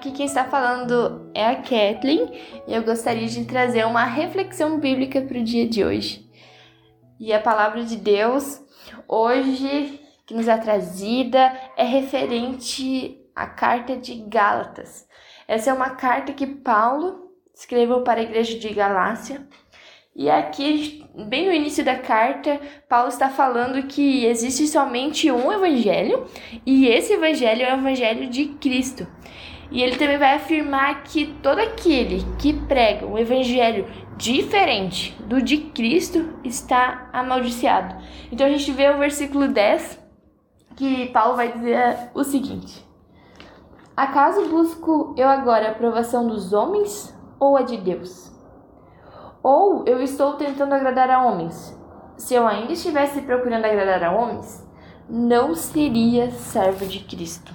aqui quem está falando é a Kathleen e eu gostaria de trazer uma reflexão bíblica para o dia de hoje. E a palavra de Deus hoje que nos é trazida é referente à carta de Gálatas. Essa é uma carta que Paulo escreveu para a igreja de Galácia. E aqui, bem no início da carta, Paulo está falando que existe somente um evangelho, e esse evangelho é o evangelho de Cristo. E ele também vai afirmar que todo aquele que prega um evangelho diferente do de Cristo está amaldiçoado. Então a gente vê o versículo 10 que Paulo vai dizer o seguinte: Acaso busco eu agora a aprovação dos homens ou a de Deus? Ou eu estou tentando agradar a homens? Se eu ainda estivesse procurando agradar a homens, não seria servo de Cristo.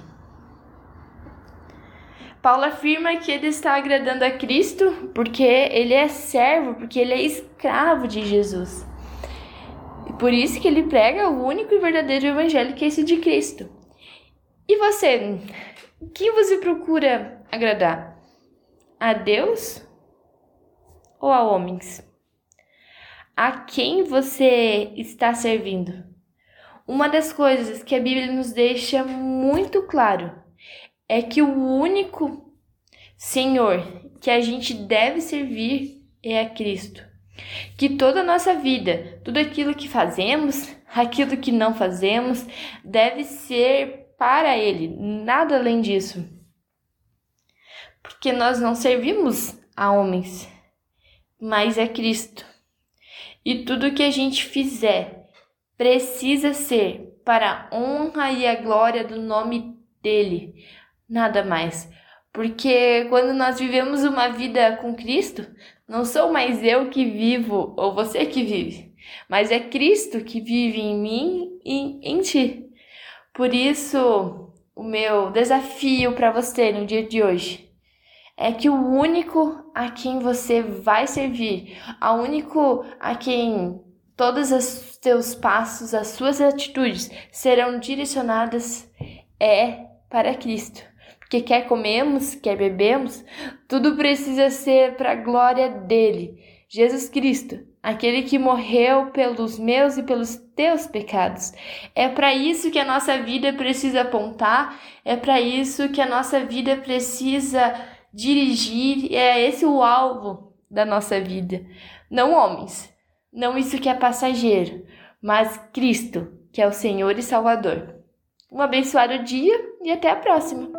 Paulo afirma que ele está agradando a Cristo porque ele é servo, porque ele é escravo de Jesus. E por isso que ele prega o único e verdadeiro evangelho que é esse de Cristo. E você, quem você procura agradar? A Deus ou a homens? A quem você está servindo? Uma das coisas que a Bíblia nos deixa muito claro é que o único Senhor que a gente deve servir é a Cristo. Que toda a nossa vida, tudo aquilo que fazemos, aquilo que não fazemos, deve ser para Ele, nada além disso. Porque nós não servimos a homens, mas é Cristo. E tudo que a gente fizer precisa ser para a honra e a glória do nome dele, nada mais. Porque quando nós vivemos uma vida com Cristo, não sou mais eu que vivo ou você que vive, mas é Cristo que vive em mim e em ti. Por isso, o meu desafio para você no dia de hoje é que o único a quem você vai servir, a único a quem todos os teus passos, as suas atitudes serão direcionadas é para Cristo. Porque quer comemos, quer bebemos, tudo precisa ser para a glória dele, Jesus Cristo, aquele que morreu pelos meus e pelos teus pecados. É para isso que a nossa vida precisa apontar, é para isso que a nossa vida precisa dirigir, é esse o alvo da nossa vida. Não homens, não isso que é passageiro, mas Cristo, que é o Senhor e Salvador. Um abençoado dia e até a próxima!